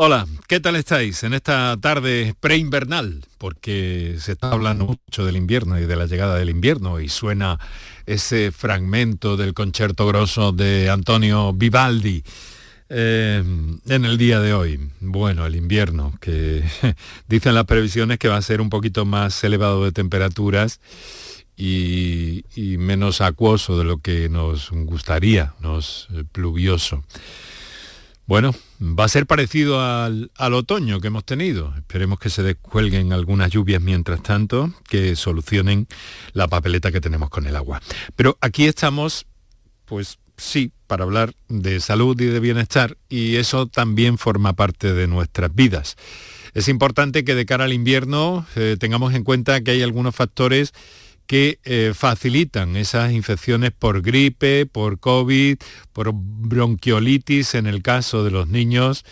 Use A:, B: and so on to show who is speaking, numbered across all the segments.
A: Hola, ¿qué tal estáis en esta tarde preinvernal? Porque se está hablando mucho del invierno y de la llegada del invierno y suena ese fragmento del concierto grosso de Antonio Vivaldi. Eh, en el día de hoy, bueno, el invierno, que dicen las previsiones que va a ser un poquito más elevado de temperaturas y, menos acuoso de lo que nos gustaría, nos eh, pluvioso. Bueno, va a ser parecido al, otoño que hemos tenido. Esperemos que se descuelguen algunas lluvias mientras tanto, que solucionen la papeleta que tenemos con el agua. Pero aquí estamos, pues sí, para hablar de salud y de bienestar, y eso también forma parte de nuestras vidas. Es importante que de cara al invierno eh, tengamos en cuenta que hay algunos factores que eh, facilitan esas infecciones por gripe, por COVID, por bronquiolitis en el caso de los niños.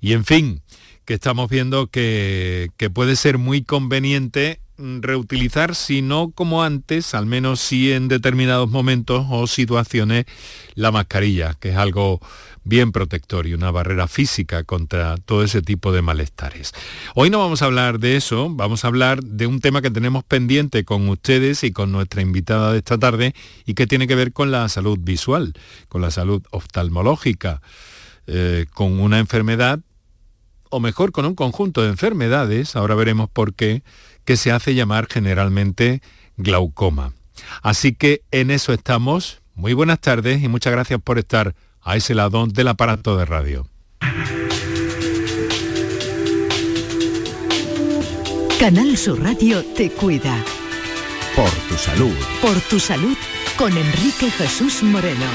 A: Y en fin, que estamos viendo que, que puede ser muy conveniente reutilizar, si no como antes, al menos sí en determinados momentos o situaciones, la mascarilla, que es algo bien protector y una barrera física contra todo ese tipo de malestares. Hoy no vamos a hablar de eso, vamos a hablar de un tema que tenemos pendiente con ustedes y con nuestra invitada de esta tarde y que tiene que ver con la salud visual, con la salud oftalmológica, eh, con una enfermedad, o mejor con un conjunto de enfermedades, ahora veremos por qué, que se hace llamar generalmente glaucoma. Así que en eso estamos. Muy buenas tardes y muchas gracias por estar a ese lado del aparato de radio.
B: Canal Sur Radio te cuida.
C: Por tu salud.
B: Por tu salud con Enrique Jesús Moreno.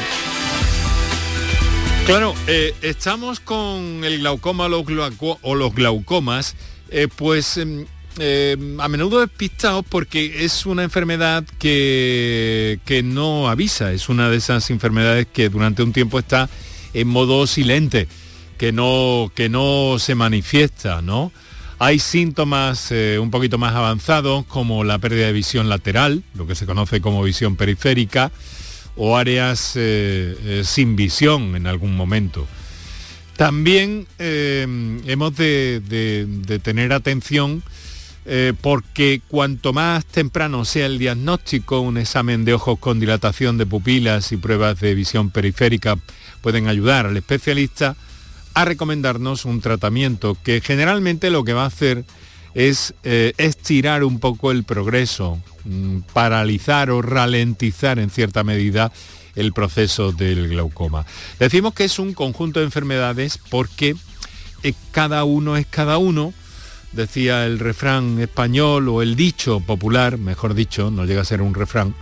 A: Claro, eh, estamos con el glaucoma o los glaucomas, eh, pues em, eh, a menudo despistados porque es una enfermedad que, que no avisa, es una de esas enfermedades que durante un tiempo está en modo silente, que no, que no se manifiesta, ¿no? Hay síntomas eh, un poquito más avanzados como la pérdida de visión lateral, lo que se conoce como visión periférica, o áreas eh, sin visión en algún momento. También hemos de, de tener atención eh, porque cuanto más temprano sea el diagnóstico, un examen de ojos con dilatación de pupilas y pruebas de visión periférica pueden ayudar al especialista a recomendarnos un tratamiento que generalmente lo que va a hacer es eh, estirar un poco el progreso, mm, paralizar o ralentizar en cierta medida el proceso del glaucoma. Decimos que es un conjunto de enfermedades porque eh, cada uno es cada uno decía el refrán español o el dicho popular, mejor dicho, no llega a ser un refrán,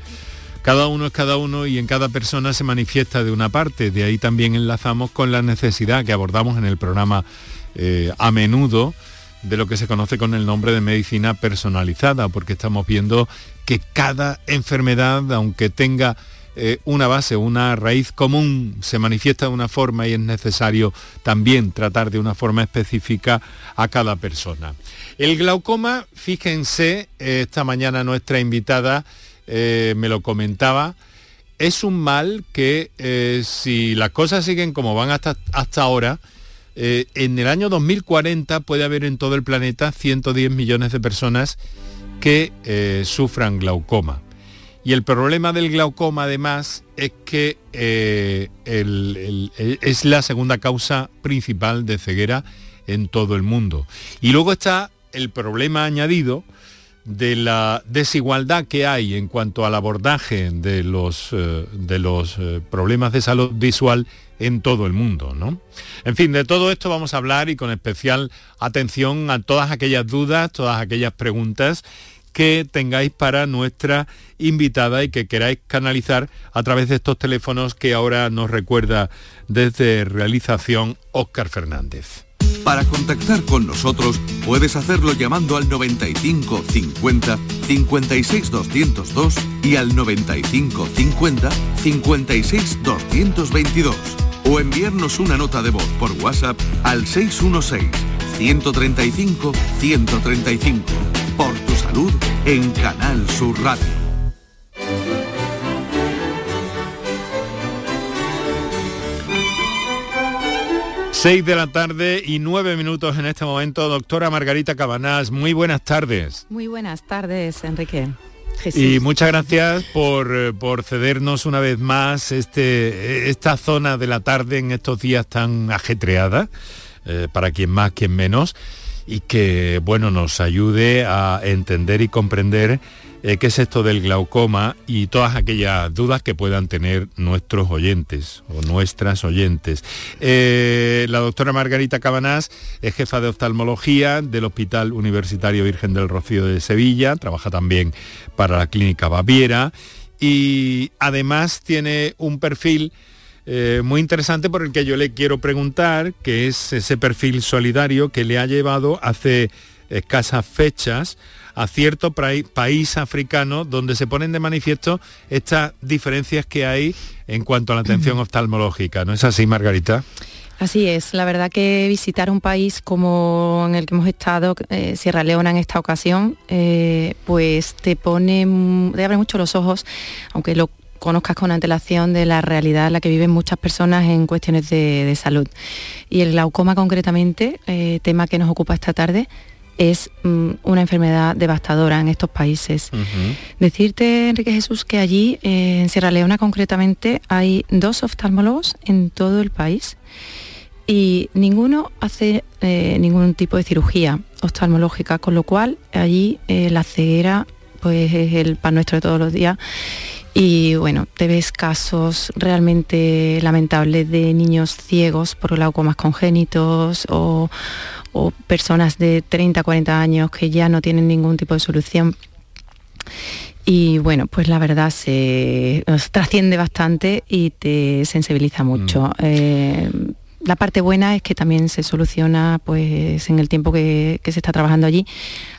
A: cada uno es cada uno y en cada persona se manifiesta de una parte. De ahí también enlazamos con la necesidad que abordamos en el programa eh, a menudo de lo que se conoce con el nombre de medicina personalizada, porque estamos viendo que cada enfermedad, aunque tenga eh, una base, una raíz común se manifiesta de una forma y es necesario también tratar de una forma específica a cada persona. El glaucoma, fíjense, eh, esta mañana nuestra invitada eh, me lo comentaba, es un mal que si las cosas siguen como van hasta, hasta ahora, en el año 2040 puede haber en todo el planeta 110 millones de personas que sufran glaucoma. Y el problema del glaucoma además es que eh, es la segunda causa principal de ceguera en todo el mundo. Y luego está el problema añadido de la desigualdad que hay en cuanto al abordaje de los, eh, de los eh, problemas de salud visual en todo el mundo. ¿no? En fin, de todo esto vamos a hablar y con especial atención a todas aquellas dudas, todas aquellas preguntas que tengáis para nuestra invitada y que queráis canalizar a través de estos teléfonos que ahora nos recuerda desde realización Óscar Fernández.
C: Para contactar con nosotros puedes hacerlo llamando al 95 50 56 202 y al 95 50 56 222 o enviarnos una nota de voz por WhatsApp al 616 135 135 por salud en Canal Sur Radio.
A: 6 de la tarde y 9 minutos en este momento. Doctora Margarita Cabanás, muy buenas tardes.
D: Muy buenas tardes, Enrique.
A: Y muchas gracias por, eh, por, cedernos una vez más este, esta zona de la tarde en estos días tan ajetreada, eh, para quien más, quien menos, y que bueno, nos ayude a entender y comprender eh, qué es esto del glaucoma y todas aquellas dudas que puedan tener nuestros oyentes o nuestras oyentes. Eh, la doctora Margarita Cabanás es jefa de oftalmología del Hospital Universitario Virgen del Rocío de Sevilla, trabaja también para la Clínica Baviera y además tiene un perfil eh, muy interesante por el que yo le quiero preguntar, que es ese perfil solidario que le ha llevado hace escasas fechas a cierto país africano donde se ponen de manifiesto estas diferencias que hay en cuanto a la atención oftalmológica. ¿No es así, Margarita?
D: Así es, la verdad que visitar un país como en el que hemos estado, eh, Sierra Leona en esta ocasión, eh, pues te pone, te abre mucho los ojos, aunque lo conozcas con antelación de la realidad en la que viven muchas personas en cuestiones de, salud. Y el glaucoma concretamente, eh, tema que nos ocupa esta tarde, es mm, una enfermedad devastadora en estos países. Decirte, Enrique Jesús, que allí, eh, en Sierra Leona concretamente, hay dos oftalmólogos en todo el país y ninguno hace eh, ningún tipo de cirugía oftalmológica, con lo cual allí la ceguera pues, es el pan nuestro de todos los días. Y bueno, te ves casos realmente lamentables de niños ciegos por glaucomas congénitos o, o personas de 30, 40 años que ya no tienen ningún tipo de solución. Y bueno, pues la verdad se trasciende bastante y te sensibiliza mucho. Mm. Eh, la parte buena es que también se soluciona pues en el tiempo que, se está trabajando allí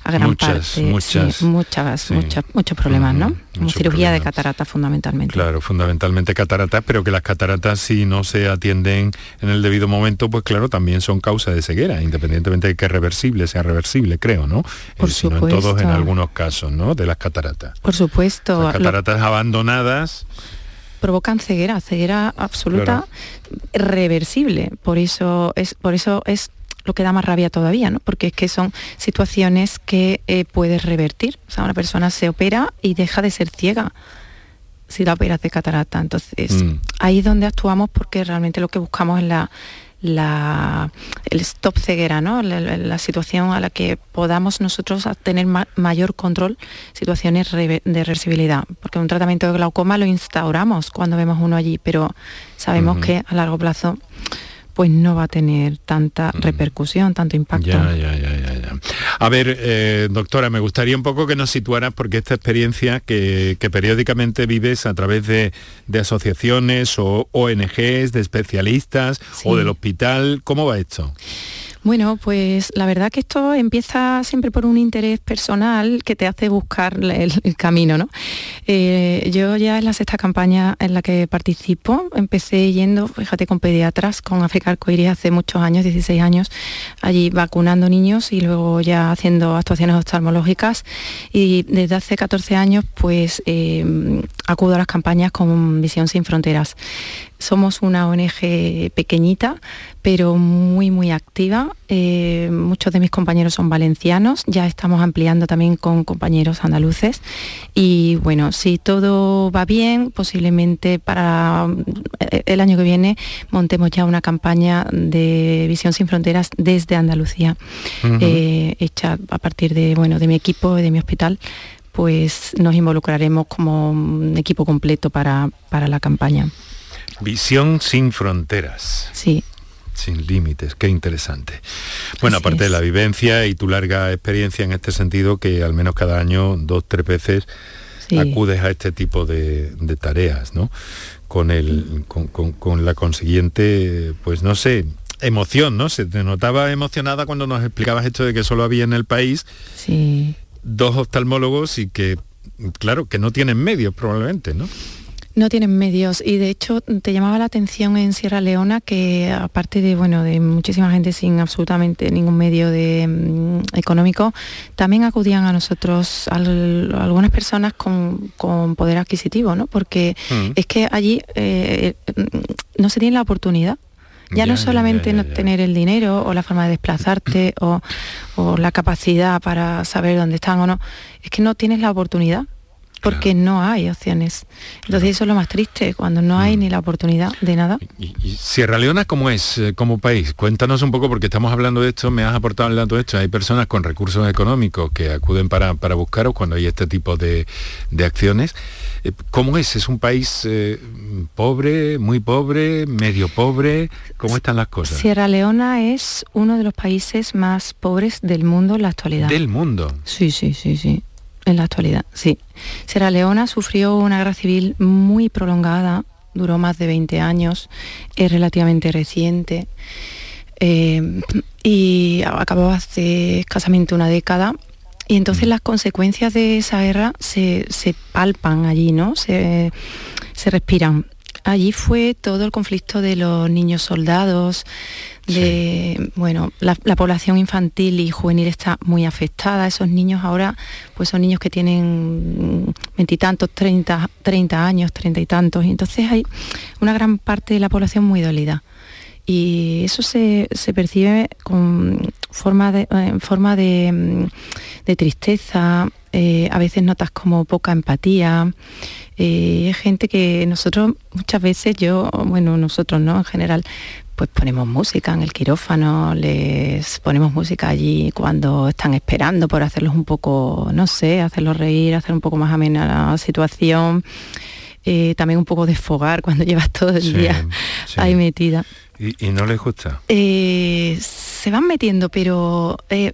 D: a gran parte
A: muchas,
D: muchas, muchos problemas no cirugía de catarata fundamentalmente.
A: Claro fundamentalmente cataratas pero que las cataratas si no se atienden en el debido momento pues claro también son causa de ceguera independientemente de que reversible sea reversible creo no
D: por supuesto.
A: en todos en algunos casos no de las cataratas.
D: Por supuesto
A: las cataratas abandonadas
D: provocan ceguera, ceguera absoluta, reversible. Por eso es, por eso es lo que da más rabia todavía, ¿no? Porque es que son situaciones que eh, puedes revertir. O sea, una persona se opera y deja de ser ciega si la operas de catarata. Entonces, mm. ahí es donde actuamos porque realmente lo que buscamos es la la, el stop ceguera, ¿no? La, situación a la que podamos nosotros tener mayor control, situaciones de reversibilidad, porque un tratamiento de glaucoma lo instauramos cuando vemos uno allí, pero sabemos que a largo plazo pues no va a tener tanta repercusión, tanto impacto.
A: Ya, ya, ya, a ver, eh, doctora, me gustaría un poco que nos situaras, porque esta experiencia que, periódicamente vives a través de, asociaciones o ONGs, de especialistas o del hospital, ¿cómo va esto?
D: Bueno, pues la verdad que esto empieza siempre por un interés personal que te hace buscar el, camino, ¿no? Eh, yo ya en la sexta campaña en la que participo, empecé yendo, fíjate, con pediatras, con África Arcoiris hace muchos años, 16 años, allí vacunando niños y luego ya haciendo actuaciones oftalmológicas y desde hace 14 años pues eh, acudo a las campañas con Visión Sin Fronteras. Somos una ONG pequeñita, pero muy, muy activa. Eh, muchos de mis compañeros son valencianos, ya estamos ampliando también con compañeros andaluces. Y bueno, si todo va bien, posiblemente para eh, el año que viene montemos ya una campaña de Visión Sin Fronteras desde Andalucía, eh, hecha a partir de, bueno, de mi equipo, de mi hospital pues nos involucraremos como un equipo completo para, para la campaña.
A: Visión sin fronteras.
D: Sí.
A: Sin límites, qué interesante. Bueno, aparte de la vivencia y tu larga experiencia en este sentido, que al menos cada año, dos, tres veces, acudes a este tipo de, tareas, ¿no? Con, el, con, la consiguiente, pues no sé, emoción, ¿no? Se te notaba emocionada cuando nos explicabas esto de que solo había en el país dos oftalmólogos y que, claro, que no tienen medios probablemente, ¿no?
D: No tienen medios y de hecho te llamaba la atención en Sierra Leona que aparte de bueno de muchísima gente sin absolutamente ningún medio de, mm, económico, también acudían a nosotros algunas personas con, poder adquisitivo, ¿no? Porque mm. es que allí eh, no se tiene la oportunidad Ya, no solamente no tener el dinero o la forma de desplazarte o, o la capacidad para saber dónde están o no, es que no tienes la oportunidad porque no hay opciones. Entonces eso es lo más triste, cuando no hay mm. ni la oportunidad de nada.
A: ¿Y, Sierra Leona cómo es eh, como país? Cuéntanos un poco, porque estamos hablando de esto, me has aportado el dato de esto, hay personas con recursos económicos que acuden para, para buscaros cuando hay este tipo de, acciones. Eh, ¿Cómo es? ¿Es un país eh, pobre, muy pobre, medio pobre? ¿Cómo están las cosas?
D: Sierra Leona es uno de los países más pobres del mundo en la actualidad.
A: ¿Del mundo?
D: Sí, sí, sí, sí. En la actualidad, sí. Sierra Leona sufrió una guerra civil muy prolongada, duró más de 20 años, es relativamente reciente eh, y acabó hace escasamente una década. Y entonces las consecuencias de esa guerra se, palpan allí, ¿no? Se, se respiran. Allí fue todo el conflicto de los niños soldados, de bueno la, población infantil y juvenil está muy afectada. Esos niños ahora pues son niños que tienen veintitantos treinta, treinta años treinta y tantos. Y entonces hay una gran parte de la población muy dolida. Y eso se, percibe con forma de, en forma de, tristeza. Eh, a veces notas como poca empatía eh, gente que nosotros muchas veces yo bueno nosotros no en general pues ponemos música en el quirófano, les ponemos música allí cuando están esperando por hacerlos un poco, no sé, hacerlos reír, hacer un poco más amena la situación. Eh, también un poco desfogar cuando llevas todo el día ahí metida.
A: ¿Y, no les gusta?
D: Eh, se van metiendo, pero eh,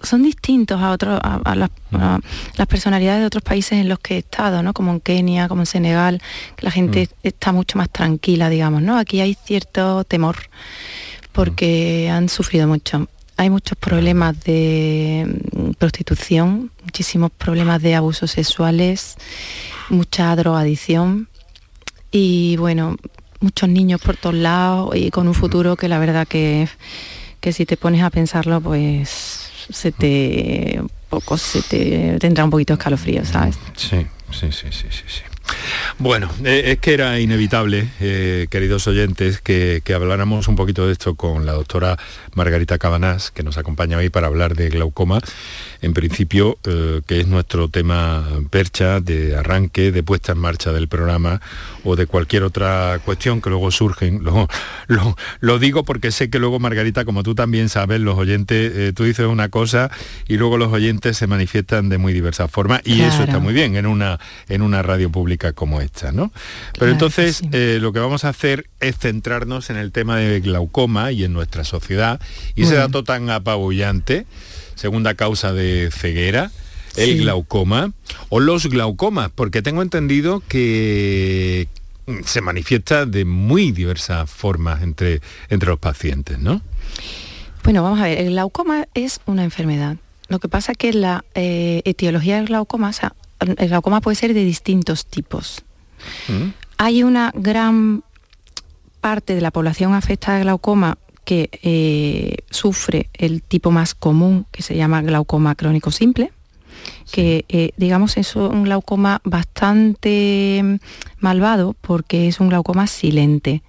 D: son distintos a, otros a, las, personalidades de otros países en los que he estado, ¿no? como en Kenia, como en Senegal, que la gente mm. está mucho más tranquila, digamos. ¿no? Aquí hay cierto temor porque mm. han sufrido mucho. Hay muchos problemas de mm, prostitución, muchísimos problemas de abusos sexuales, mucha drogadicción y bueno, muchos niños por todos lados y con un futuro que la verdad que, que si te pones a pensarlo, pues se te poco se te tendrá un poquito escalofrío, ¿sabes?
A: Sí, sí, sí, sí, sí. sí. Bueno, eh, es que era inevitable, eh, queridos oyentes, que, que, habláramos un poquito de esto con la doctora Margarita Cabanás, que nos acompaña hoy para hablar de glaucoma en principio, eh, que es nuestro tema percha de arranque, de puesta en marcha del programa o de cualquier otra cuestión que luego surgen. Lo, lo, digo porque sé que luego, Margarita, como tú también sabes, los oyentes, tú dices una cosa y luego los oyentes se manifiestan de muy diversas formas y eso está muy bien en una, en una radio pública como esta, ¿no? Pero entonces eh, lo que vamos a hacer es centrarnos en el tema de glaucoma y en nuestra sociedad y ese dato tan apabullante segunda causa de ceguera, el glaucoma o los glaucomas, porque tengo entendido que se manifiesta de muy diversas formas entre, entre los pacientes, ¿no?
D: Bueno, vamos a ver, el glaucoma es una enfermedad. Lo que pasa es que la eh, etiología del glaucoma, o sea, el glaucoma puede ser de distintos tipos. Mm. Hay una gran parte de la población afectada de glaucoma que eh, sufre el tipo más común que se llama glaucoma crónico simple, que eh, digamos es un glaucoma bastante malvado porque es un glaucoma silente.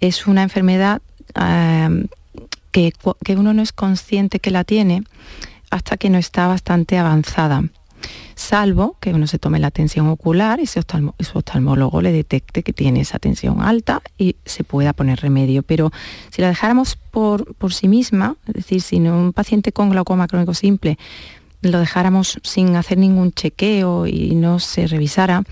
D: Es una enfermedad que, que uno no es consciente que la tiene hasta que no está bastante avanzada salvo que uno se tome la tensión ocular y su, oftalmólogo le detecte que tiene esa tensión alta y se pueda poner remedio. Pero si la dejáramos por, por sí misma, es decir, si un paciente con glaucoma crónico simple lo dejáramos sin hacer ningún chequeo y no se revisara,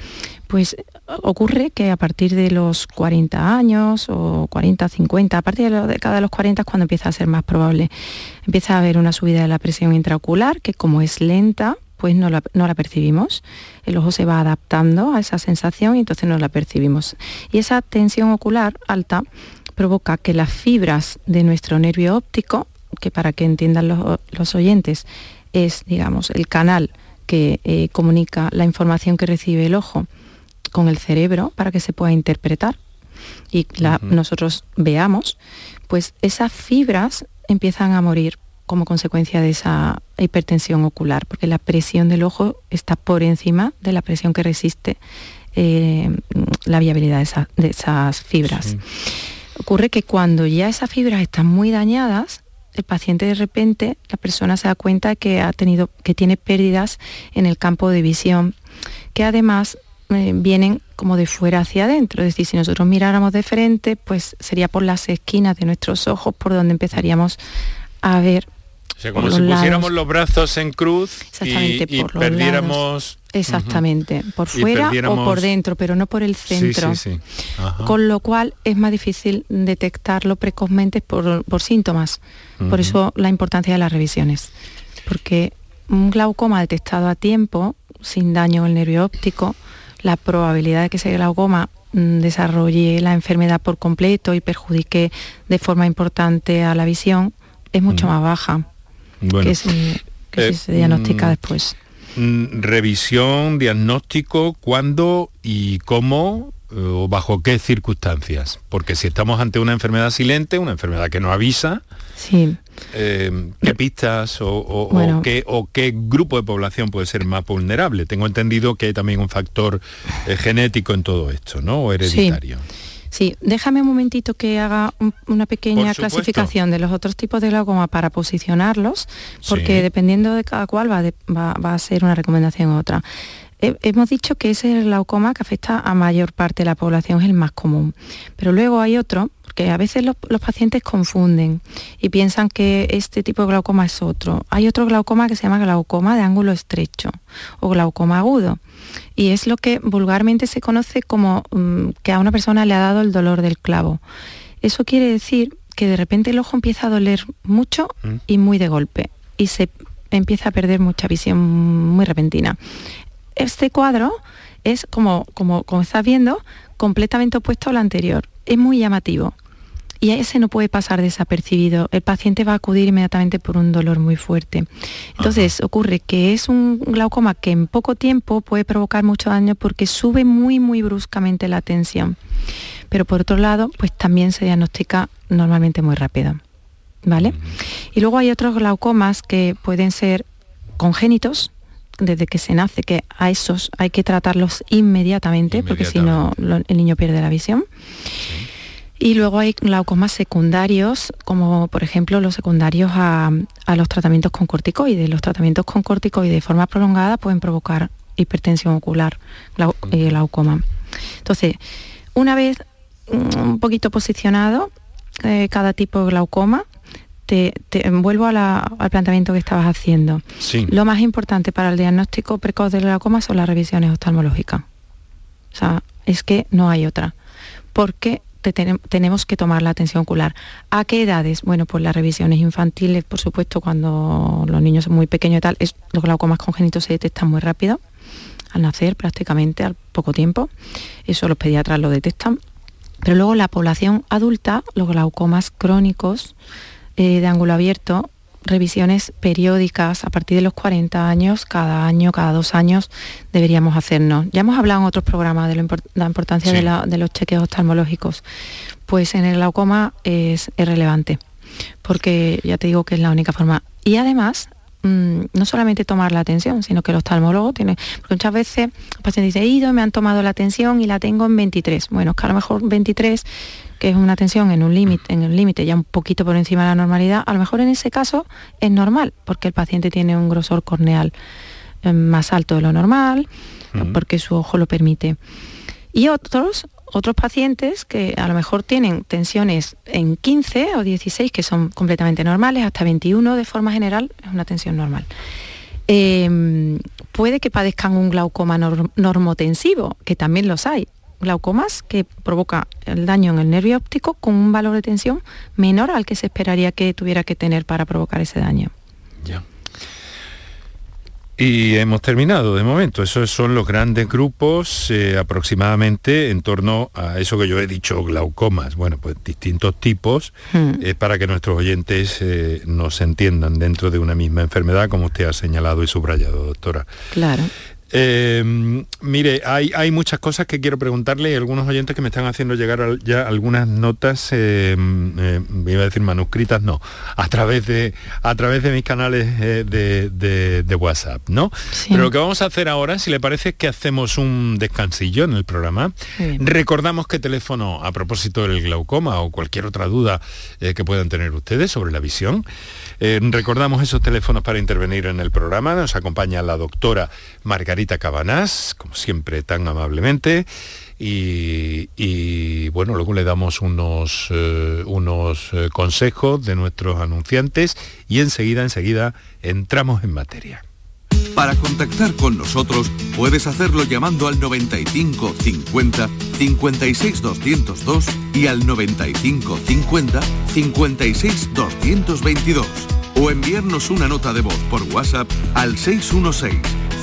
D: pues ocurre que a partir de los 40 años o 40, 50, a partir de, de cada los 40 es cuando empieza a ser más probable. Empieza a haber una subida de la presión intraocular que como es lenta, pues no la, percibimos. El ojo se va adaptando a esa sensación y entonces no la percibimos. Y esa tensión ocular alta provoca que las fibras de nuestro nervio óptico, que para que entiendan los, oyentes, es, digamos, el canal que eh, comunica la información que recibe el ojo con el cerebro para que se pueda interpretar y nosotros veamos, pues esas fibras empiezan a morir como consecuencia de esa hipertensión ocular, porque la presión del ojo está por encima de la presión que resiste eh, la viabilidad de, esas fibras. Ocurre que cuando ya esas fibras están muy dañadas, el paciente de repente, la persona se da cuenta que ha tenido, que tiene pérdidas en el campo de visión, que además eh, vienen como de fuera hacia adentro. Es decir, si nosotros miráramos de frente, pues sería por las esquinas de nuestros ojos por donde empezaríamos a ver.
A: O sea, como si pusiéramos los brazos en cruz y,
D: por
A: perdiéramos...
D: Exactamente, por fuera o por dentro, pero no por el centro. Con lo cual es más difícil detectarlo precozmente por, síntomas. Por eso la importancia de las revisiones. Porque un glaucoma detectado a tiempo, sin daño el nervio óptico, la probabilidad de que ese glaucoma mm, desarrolle la enfermedad por completo y perjudique de forma importante a la visión es mucho más baja que, si, eh, se diagnostica mm, después.
A: Mm, revisión, diagnóstico, cuándo y cómo eh, o bajo qué circunstancias. Porque si estamos ante una enfermedad silente, una enfermedad que no avisa,
D: sí.
A: Eh, ¿qué pistas o, qué, o, qué, grupo de población puede ser más vulnerable? Tengo entendido que hay también un factor eh, genético en todo esto, ¿no? O hereditario.
D: Sí. Déjame un momentito que haga una pequeña clasificación de los otros tipos de glaucoma para posicionarlos, porque dependiendo de cada cual va, va, a ser una recomendación u otra hemos dicho que ese es el glaucoma que afecta a mayor parte de la población, es el más común. Pero luego hay otro, porque a veces los, pacientes confunden y piensan que este tipo de glaucoma es otro. Hay otro glaucoma que se llama glaucoma de ángulo estrecho o glaucoma agudo. Y es lo que vulgarmente se conoce como mm, que a una persona le ha dado el dolor del clavo. Eso quiere decir que de repente el ojo empieza a doler mucho mm. y muy de golpe y se empieza a perder mucha visión muy repentina este cuadro es, como, como, como estás viendo, completamente opuesto al anterior. Es muy llamativo. Y ese no puede pasar desapercibido. El paciente va a acudir inmediatamente por un dolor muy fuerte. Entonces ocurre que es un glaucoma que en poco tiempo puede provocar mucho daño porque sube muy, muy bruscamente la tensión. Pero por otro lado, pues también se diagnostica normalmente muy rápido. ¿Vale? Y luego hay otros glaucomas que pueden ser congénitos, desde que se nace, que a esos hay que tratarlos inmediatamente, porque si no el niño pierde la visión. Y luego hay glaucomas secundarios, como por ejemplo los secundarios a, los tratamientos con corticoides. Los tratamientos con corticoides de forma prolongada pueden provocar hipertensión ocular, eh, glaucoma. Entonces, una vez mm, un poquito posicionado eh, cada tipo de glaucoma, te, vuelvo al planteamiento que estabas haciendo. Lo más importante para el diagnóstico precoz del glaucoma son las revisiones oftalmológicas. O sea, es que no hay otra. Porque tenemos que tomar la atención ocular. ¿A qué edades? Bueno, pues las revisiones infantiles, por supuesto, cuando los niños son muy pequeños y tal, es, los glaucomas congénitos se detectan muy rápido, al nacer prácticamente, al poco tiempo. Eso los pediatras lo detectan. Pero luego la población adulta, los glaucomas crónicos, eh, de ángulo abierto, revisiones periódicas a partir de los 40 años, cada año, cada dos años deberíamos hacernos. Ya hemos hablado en otros programas de la importancia de, los chequeos oftalmológicos. Pues en el glaucoma es, relevante, porque ya te digo que es la única forma. Y además, mm, no solamente tomar la atención, sino que el oftalmólogo tiene, porque muchas veces el paciente dice, he ido, me han tomado la atención y la tengo en 23. Bueno, es que a lo mejor 23 que es una tensión en un límite, en el límite ya un poquito por encima de la normalidad, a lo mejor en ese caso es normal, porque el paciente tiene un grosor corneal eh, más alto de lo normal, porque su ojo lo permite. Y otros, otros pacientes que a lo mejor tienen tensiones en 15 o 16, que son completamente normales, hasta 21 de forma general, es una tensión normal. Em, puede que padezcan un glaucoma normotensivo, que también los hay glaucomas que provoca el daño en el nervio óptico con un valor de tensión menor al que se esperaría que tuviera que tener para provocar ese daño.
A: Ya. Y hemos terminado de momento. Esos son los grandes grupos eh, aproximadamente en torno a eso que yo he dicho, glaucomas. Bueno, pues distintos tipos eh, para que nuestros oyentes eh, nos entiendan dentro de una misma enfermedad, como usted ha señalado y subrayado, doctora.
D: Claro.
A: Eh, mire, hay, hay, muchas cosas que quiero preguntarle y algunos oyentes que me están haciendo llegar ya algunas notas, eh, eh, iba a decir manuscritas, no, a través de, a través de mis canales eh, de, de, de, WhatsApp, ¿no? Sí. Pero lo que vamos a hacer ahora, si le parece, es que hacemos un descansillo en el programa. Recordamos que teléfono, a propósito del glaucoma o cualquier otra duda eh, que puedan tener ustedes sobre la visión, eh, recordamos esos teléfonos para intervenir en el programa. Nos acompaña la doctora Margarita Cabanás, como siempre tan amablemente. Y, y, bueno, luego le damos unos, eh, unos eh, consejos de nuestros anunciantes y enseguida, enseguida entramos en materia.
C: Para contactar con nosotros puedes hacerlo llamando al 95 50 56 202 y al 95 50 56 222 o enviarnos una nota de voz por WhatsApp al 616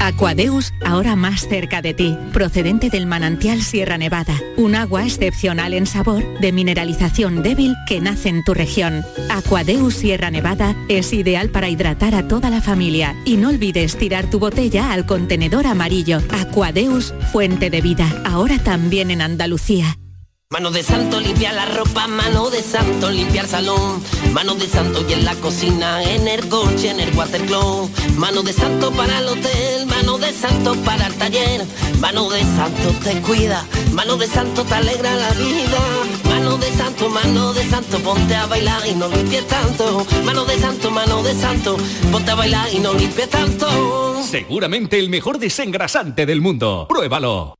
E: Aquadeus, ahora más cerca de ti, procedente del manantial Sierra Nevada, un agua excepcional en sabor, de mineralización débil que nace en tu región. Aquadeus Sierra Nevada es ideal para hidratar a toda la familia y no olvides tirar tu botella al contenedor amarillo. Aquadeus, fuente de vida, ahora también en Andalucía.
F: Mano de santo limpia la ropa, mano de santo limpia el salón, mano de santo y en la cocina, en el coche, en el watercloak, mano de santo para el hotel, mano de santo para el taller, mano de santo te cuida, mano de santo te alegra la vida, mano de santo, mano de santo, ponte a bailar y no limpies tanto, mano de santo, mano de santo, ponte a bailar y no limpies tanto.
G: Seguramente el mejor desengrasante del mundo, pruébalo.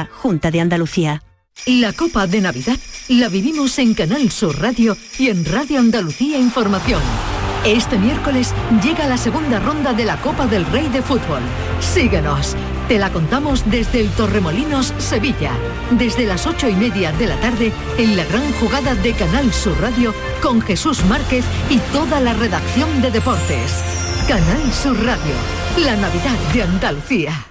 H: Junta de Andalucía.
B: La Copa de Navidad la vivimos en Canal Sur Radio y en Radio Andalucía Información. Este miércoles llega la segunda ronda de la Copa del Rey de Fútbol. Síguenos. Te la contamos desde el Torremolinos, Sevilla. Desde las ocho y media de la tarde en la gran jugada de Canal Sur Radio con Jesús Márquez y toda la redacción de deportes. Canal Sur Radio. La Navidad de Andalucía.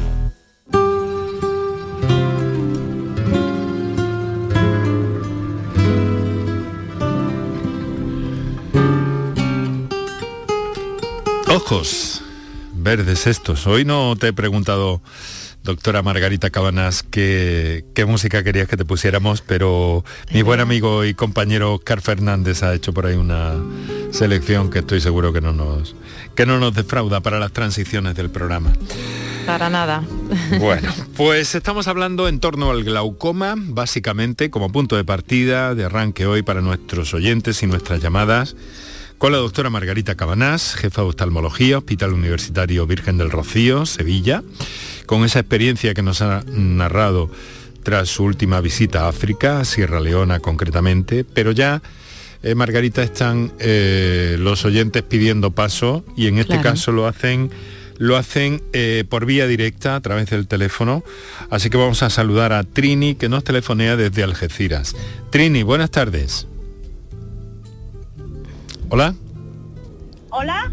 A: Ojos verdes estos. Hoy no te he preguntado Doctora Margarita Cabanas, ¿qué, qué música querías que te pusiéramos? Pero mi buen amigo y compañero Oscar Fernández ha hecho por ahí una selección que estoy seguro que no nos, que no nos defrauda para las transiciones del programa.
D: Para nada.
A: Bueno, pues estamos hablando en torno al glaucoma, básicamente como punto de partida, de arranque hoy para nuestros oyentes y nuestras llamadas, con la doctora Margarita Cabanás, jefa de oftalmología, Hospital Universitario Virgen del Rocío, Sevilla, con esa experiencia que nos ha narrado tras su última visita a África, a Sierra Leona concretamente, pero ya eh, Margarita, están eh, los oyentes pidiendo paso y en este caso lo hacen lo hacen eh, por vía directa a través del teléfono. Así que vamos a saludar a Trini, que nos telefonea desde Algeciras. Trini, buenas tardes. Hola.
I: Hola.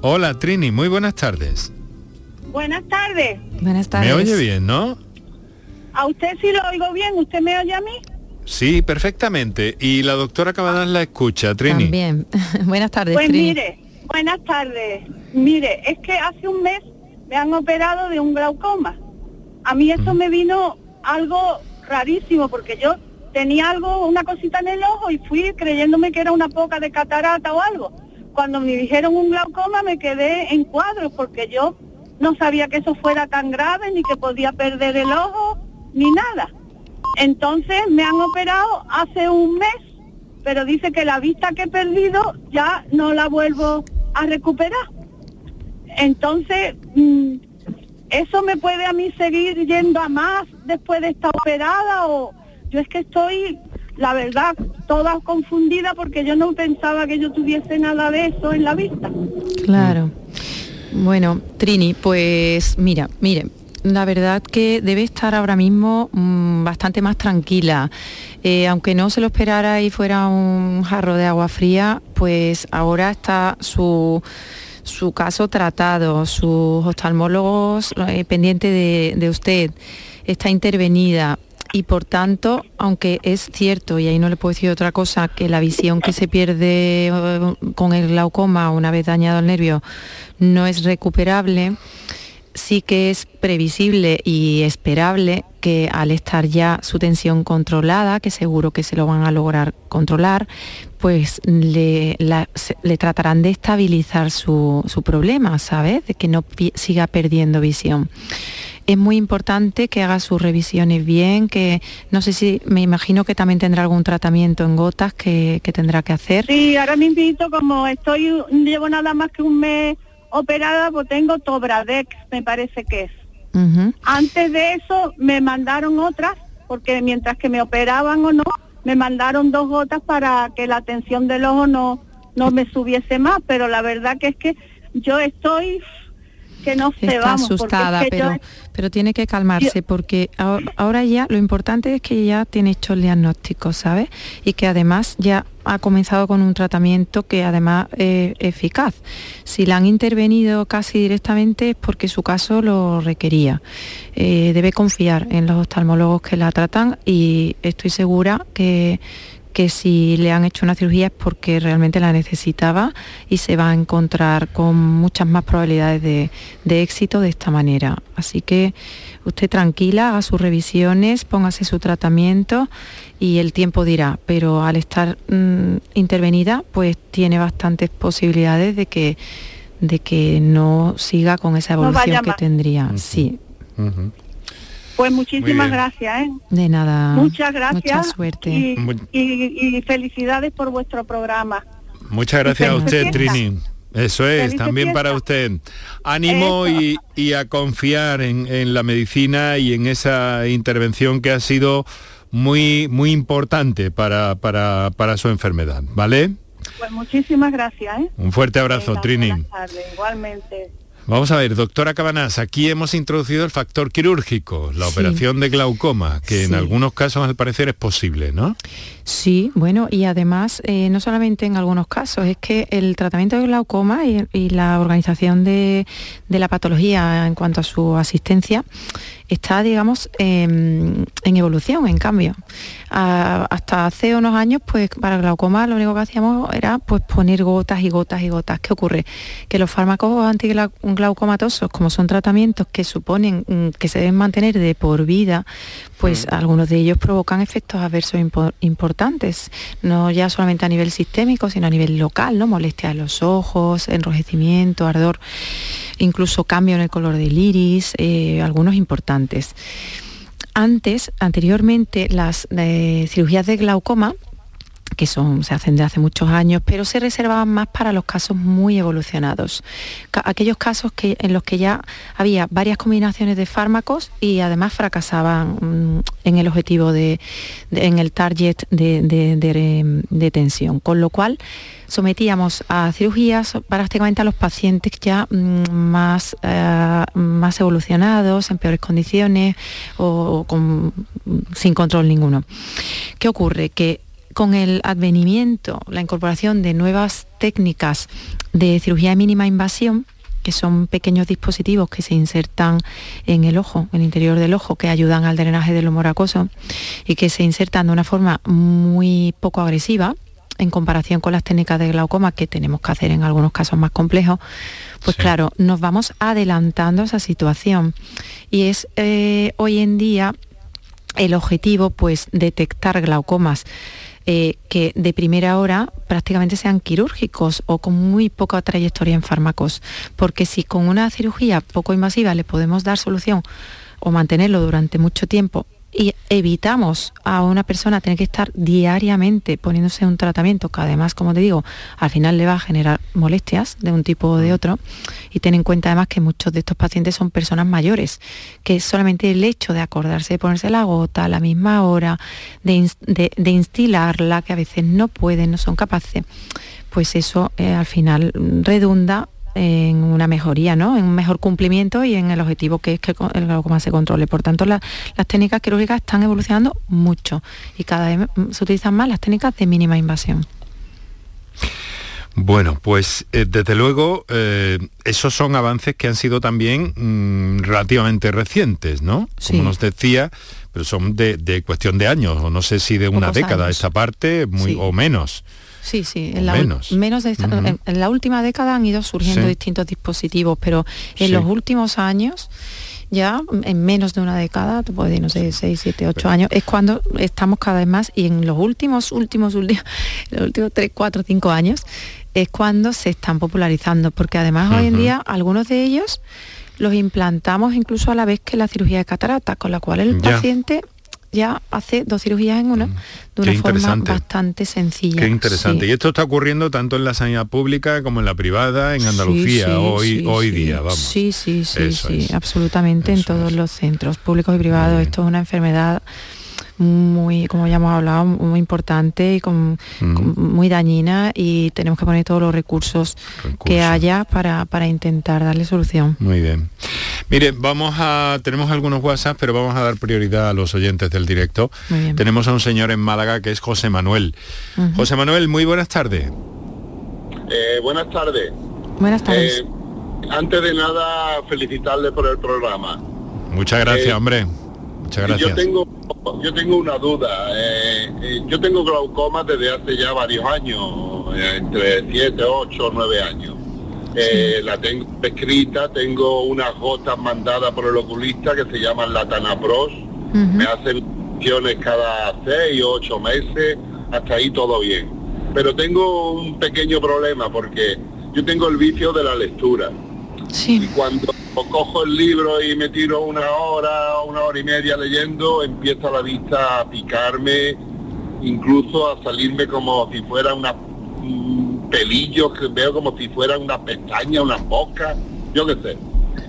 A: Hola, Trini, muy buenas tardes.
I: Buenas tardes.
D: Buenas tardes.
A: Me oye bien, ¿no?
I: A usted sí lo oigo bien, ¿usted me oye a mí?
A: Sí, perfectamente. Y la doctora Cabanas la escucha, Trini.
D: También. buenas tardes,
I: Pues
D: Trini.
I: mire, buenas tardes. Mire, es que hace un mes me han operado de un glaucoma. A mí eso me vino algo rarísimo porque yo tenía algo, una cosita en el ojo y fui creyéndome que era una poca de catarata o algo. Cuando me dijeron un glaucoma me quedé en cuadros porque yo no sabía que eso fuera tan grave ni que podía perder el ojo ni nada. Entonces me han operado hace un mes, pero dice que la vista que he perdido ya no la vuelvo a recuperar. Entonces, mm, ¿eso me puede a mí seguir yendo a más después de estar operada? O yo es que estoy, la verdad, toda confundida porque yo no pensaba que yo tuviese nada de eso en la vista.
D: Claro. Bueno, Trini, pues mira, mire, la verdad que debe estar ahora mismo mm, bastante más tranquila. Eh, aunque no se lo esperara y fuera un jarro de agua fría, pues ahora está su, su caso tratado, sus oftalmólogos eh, pendiente de, de usted, está intervenida y por tanto, aunque es cierto, y ahí no le puedo decir otra cosa, que la visión que se pierde eh, con el glaucoma una vez dañado el nervio no es recuperable, sí que es previsible y esperable que al estar ya su tensión controlada, que seguro que se lo van a lograr controlar, pues le, la- le tratarán de estabilizar su, su problema, ¿sabes? De que no siga perdiendo visión. Es muy importante que haga sus revisiones bien, que no sé si, me imagino que también tendrá algún tratamiento en gotas que, que tendrá que hacer.
I: Sí, ahora me invito, como estoy, llevo nada más que un mes operada, pues tengo Tobradex, me parece que es. Antes de eso me mandaron otras, porque mientras que me operaban o no, me mandaron dos gotas para que la tensión del ojo no, no me subiese más, pero la verdad que es que yo estoy que no
D: Está
I: vamos, porque es
D: asustada,
I: yo-
D: pero, pero tiene que calmarse porque ahora, ahora ya lo importante es que ya tiene hecho el diagnóstico, ¿sabes? Y que además ya ha comenzado con un tratamiento que además es eficaz. Si la han intervenido casi directamente es porque su caso lo requería. Eh, debe confiar en los oftalmólogos que la tratan y estoy segura que que si le han hecho una cirugía es porque realmente la necesitaba y se va a encontrar con muchas más probabilidades de, de éxito de esta manera. Así que usted tranquila, haga sus revisiones, póngase su tratamiento y el tiempo dirá, pero al estar mm, intervenida pues tiene bastantes posibilidades de que, de que no siga con esa evolución que tendría. Sí.
I: Pues muchísimas gracias, ¿eh?
D: de nada.
I: Muchas gracias.
D: Mucha suerte.
I: Y,
A: Muy-
I: y- y felicidades por vuestro programa.
A: Muchas gracias a usted,
I: fiesta.
A: Trini. Eso es,
I: Feliz
A: también para usted. Ánimo y, y a confiar en, en la medicina y en esa intervención que ha sido muy, muy importante para, para, para su enfermedad, ¿vale?
I: Pues muchísimas gracias, ¿eh?
A: Un fuerte abrazo,
I: Venga,
A: Trini.
I: buenas tardes, igualmente.
A: Vamos a ver, doctora Cabanás, aquí hemos introducido el factor quirúrgico, la
D: Sí.
A: operación de glaucoma, que en algunos casos al parecer es posible, ¿no?
D: Sí, bueno, y además, eh, no solamente en algunos casos, es que el tratamiento de glaucoma y, y la organización de, de la patología en cuanto a su asistencia está, digamos, en evolución, en cambio. hasta hace unos años, pues para el glaucoma lo único que hacíamos era pues poner gotas y gotas y gotas. ¿Qué ocurre? Que los fármacos antiglaucomatosos, como son tratamientos que suponen mm, que se deben mantener de por vida, pues mm. algunos de ellos provocan efectos adversos importantes, no ya solamente a nivel sistémico, sino a nivel local, ¿no? Molestia en los ojos, enrojecimiento, ardor, incluso cambio en el color del iris, eh, algunos importantes. Antes, anteriormente, las eh, cirugías de glaucoma que son, se hacen de hace muchos años, pero se reservaban más para los casos muy evolucionados. aquellos casos que, en los que ya había varias combinaciones de fármacos y además fracasaban mm, en el objetivo de, en el target de, tensión. Con lo cual sometíamos a cirugías prácticamente a los pacientes ya mm, más, eh, más evolucionados, en peores condiciones o, sin control ninguno. ¿Qué ocurre? Que con el advenimiento, la incorporación de nuevas técnicas de cirugía de mínima invasión, que son pequeños dispositivos que se insertan en el ojo, en el interior del ojo, que ayudan al drenaje del humor acoso y que se insertan de una forma muy poco agresiva en comparación con las técnicas de glaucoma que tenemos que hacer en algunos casos más complejos, pues claro, nos vamos adelantando a esa situación. Y es eh, hoy en día el objetivo, pues, detectar glaucomas eh, que de primera hora prácticamente sean quirúrgicos o con muy poca trayectoria en fármacos, porque si con una cirugía poco invasiva le podemos dar solución o mantenerlo durante mucho tiempo y evitamos a una persona tener que estar diariamente poniéndose un tratamiento que además, como te digo, al final le va a generar molestias de un tipo o de mm. otro. Y ten en cuenta además que muchos de estos pacientes son personas mayores, que solamente el hecho de acordarse de ponerse la gota a la misma hora, de, instilarla, que a veces no pueden, no son capaces, pues eso eh, al final redunda en una mejoría, ¿no? en un mejor cumplimiento y en el objetivo que es que el glaucoma se controle. Por tanto, las técnicas quirúrgicas están evolucionando mucho y cada vez se utilizan más las técnicas de mínima invasión.
A: Bueno, pues eh, desde luego eh, esos son avances que han sido también mm, relativamente recientes, ¿no? Como nos decía, pero son de, cuestión de años, o no sé si de una década esta parte, muy, o menos.
D: Sí, sí, en la, menos. en, la última década han ido surgiendo distintos dispositivos, pero en los últimos años ya en menos de una década, te puedo decir, no sé, 6, 7, 8 años, es cuando estamos cada vez más y en los últimos, últimos, últimos, los últimos 3, 4, 5 años es cuando se están popularizando, porque además hoy en día algunos de ellos los implantamos incluso a la vez que la cirugía de catarata, con la cual el paciente ya hace dos cirugías en una mm. de una forma bastante sencilla.
A: Qué interesante. Y esto está ocurriendo tanto en la sanidad pública como en la privada, en Andalucía, hoy, hoy día, vamos.
D: Sí, sí, sí, sí, absolutamente en todos los centros públicos y privados. Esto es una enfermedad muy, como ya hemos hablado, muy importante y con, muy dañina y tenemos que poner todos los recursos, que haya para, para, intentar darle solución.
A: Muy bien. Mire, vamos a, tenemos algunos WhatsApp, pero vamos a dar prioridad a los oyentes del directo. Tenemos a un señor en Málaga que es José Manuel. José Manuel, muy buenas tardes.
J: Eh, buenas tardes.
D: Buenas tardes. Eh,
J: antes de nada, felicitarle por el programa.
A: Muchas gracias, eh, hombre. Muchas gracias.
J: Yo tengo, yo tengo una duda. Eh, eh, yo tengo glaucoma desde hace ya varios años, eh, entre 7, 8, 9 años. La tengo escrita, tengo unas gotas mandadas por el oculista que se llaman Latanapros. Me hacen funciones cada 6 o 8 meses, hasta ahí todo bien. Pero tengo un pequeño problema porque yo tengo el vicio de la lectura. Y cuando cojo el libro y me tiro una hora, una hora y media leyendo, empieza la vista a picarme, incluso a salirme como si fuera una pelillos que veo como si fuera una pestaña, una boca, yo qué sé.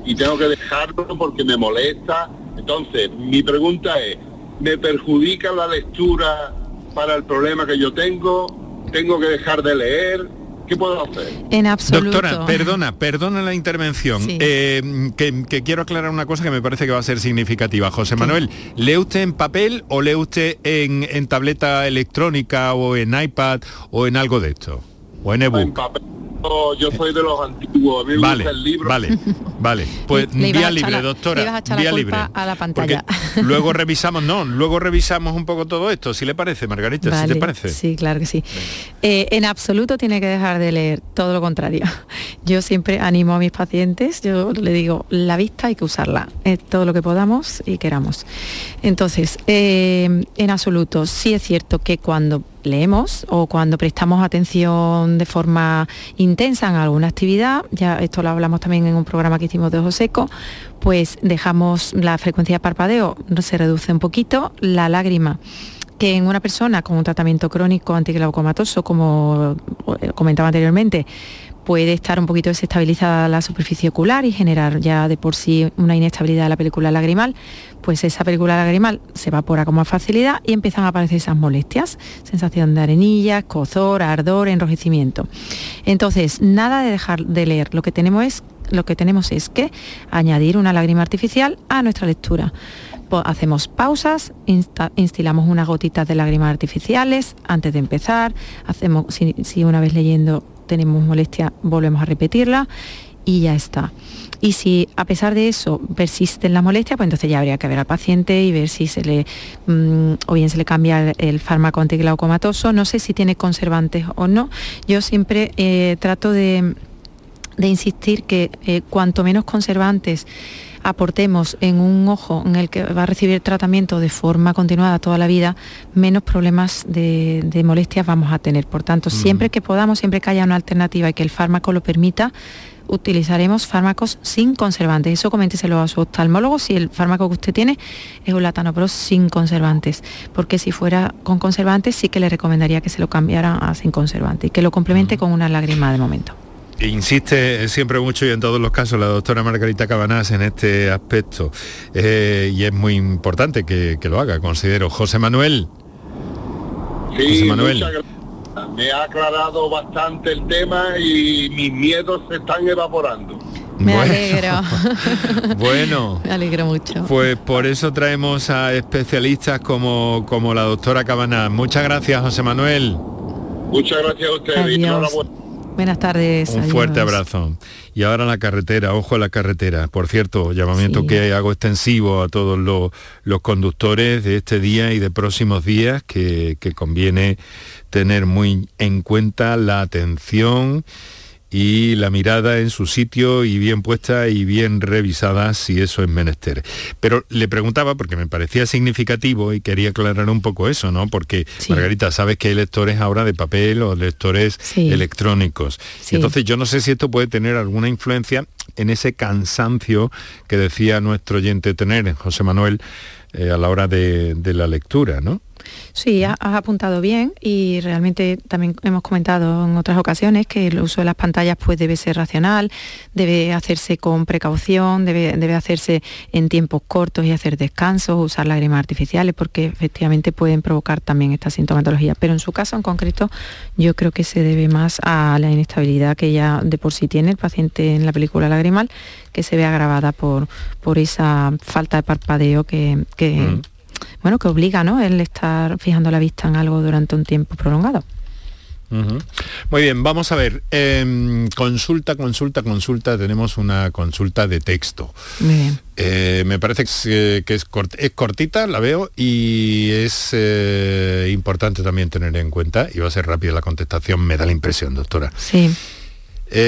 J: Y tengo que dejarlo porque me molesta. Entonces, mi pregunta es, ¿me perjudica la lectura para el problema que yo tengo? ¿Tengo que dejar de leer? ¿Qué puedo hacer?
D: En absoluto.
A: Doctora, perdona, perdona la intervención. Eh, que, quiero aclarar una cosa que me parece que va a ser significativa. José Manuel, ¿lee usted en papel o lee usted en, tableta electrónica o en iPad o en algo de esto? ¿O en ebook?
J: En papel, yo soy de los antiguos, a mí me
A: Vale,
J: gusta el libro.
A: vale, vale. Pues
D: Le
A: vía libre,
D: la-
A: doctora.
D: le a
A: vía libre.
D: a la
A: Porque
D: pantalla.
A: luego revisamos, no, luego revisamos un poco todo esto, si le parece, Margarita, si te parece.
D: Sí, claro que sí. Eh, en absoluto tiene que dejar de leer, todo lo contrario. Yo siempre animo a mis pacientes, yo le digo, la vista hay que usarla, eh, todo lo que podamos y queramos. Entonces, eh, en absoluto, sí es cierto que cuando leemos o cuando prestamos atención de forma intensa en alguna actividad, ya esto lo hablamos también en un programa que hicimos de ojo seco, pues dejamos la frecuencia de parpadeo, se reduce un poquito, la lágrima. Que en una persona con un tratamiento crónico antiglaucomatoso, como eh, comentaba anteriormente, puede estar un poquito desestabilizada la superficie ocular y generar ya de por sí una inestabilidad de la película lagrimal, pues esa película lagrimal se evapora con más facilidad y empiezan a aparecer esas molestias, sensación de arenilla, cozor, ardor, enrojecimiento. Entonces, nada de dejar de leer, lo que tenemos es, lo que tenemos es que añadir una lágrima artificial a nuestra lectura. Po- hacemos pausas, instilamos unas gotitas de lágrimas artificiales antes de empezar, hacemos, si una vez leyendo tenemos molestia, volvemos a repetirla y ya está. Y si a pesar de eso persisten las molestias, pues entonces ya habría que ver al paciente y ver si se le, mm, o bien se le cambia el, el fármaco antiglaucomatoso, no sé si tiene conservantes o no. Yo siempre eh, trato de, de insistir que eh, cuanto menos conservantes aportemos en un ojo en el que va a recibir tratamiento de forma continuada toda la vida, menos problemas de, de molestias vamos a tener. Por tanto, siempre que podamos, siempre que haya una alternativa y que el fármaco lo permita, utilizaremos fármacos sin conservantes. Eso coménteselo a su oftalmólogo si el fármaco que usted tiene es un latanopro sin conservantes. Porque si fuera con conservantes sí que le recomendaría que se lo cambiara a sin conservantes y que lo complemente con una lágrima de momento.
A: Insiste siempre mucho y en todos los casos la doctora Margarita Cabanás en este aspecto eh, y es muy importante que, que lo haga, considero. José Manuel.
J: Sí,
A: José Manuel.
J: Me ha aclarado bastante el tema y mis miedos se están evaporando.
D: Me
A: Bueno.
D: alegro.
A: Bueno.
D: Me alegro mucho.
A: Pues por eso traemos a especialistas como, como la doctora Cabanás. Muchas gracias, José Manuel.
J: Muchas gracias a ustedes.
D: Buenas tardes.
A: Un
D: adiós.
A: fuerte abrazo. Y ahora la carretera, ojo a la carretera. Por cierto, llamamiento
D: Sí.
A: que hago extensivo a todos los, los conductores de este día y de próximos días, que, que conviene tener muy en cuenta la atención y la mirada en su sitio y bien puesta y bien revisada si eso es menester. Pero le preguntaba porque me parecía significativo y quería aclarar un poco eso, ¿no? Porque
D: Sí.
A: Margarita, sabes que hay lectores ahora de papel o lectores
D: Sí.
A: electrónicos.
D: Sí.
A: Entonces yo no sé si esto puede tener alguna influencia en ese cansancio que decía nuestro oyente tener, José Manuel, eh, a la hora de, de la lectura, ¿no?
D: Sí, ha- has apuntado bien y realmente también hemos comentado en otras ocasiones que el uso de las pantallas pues debe ser racional, debe hacerse con precaución, debe, debe hacerse en tiempos cortos y hacer descansos, usar lágrimas artificiales porque efectivamente pueden provocar también esta sintomatología. Pero en su caso en concreto yo creo que se debe más a la inestabilidad que ya de por sí tiene el paciente en la película lagrimal, que se ve agravada por, por esa falta de parpadeo que... que
A: Mm.
D: Bueno, que obliga, ¿no? El estar fijando la vista en algo durante un tiempo prolongado.
A: Muy bien, vamos a ver. em, consulta, consulta, consulta. Tenemos una consulta de texto.
D: Muy bien.
A: Eh, me parece que es, eh, que es cort- es cortita, la veo, y es eh, importante también tener en cuenta, y va a ser rápida la contestación, me da la impresión, doctora.
D: Sí.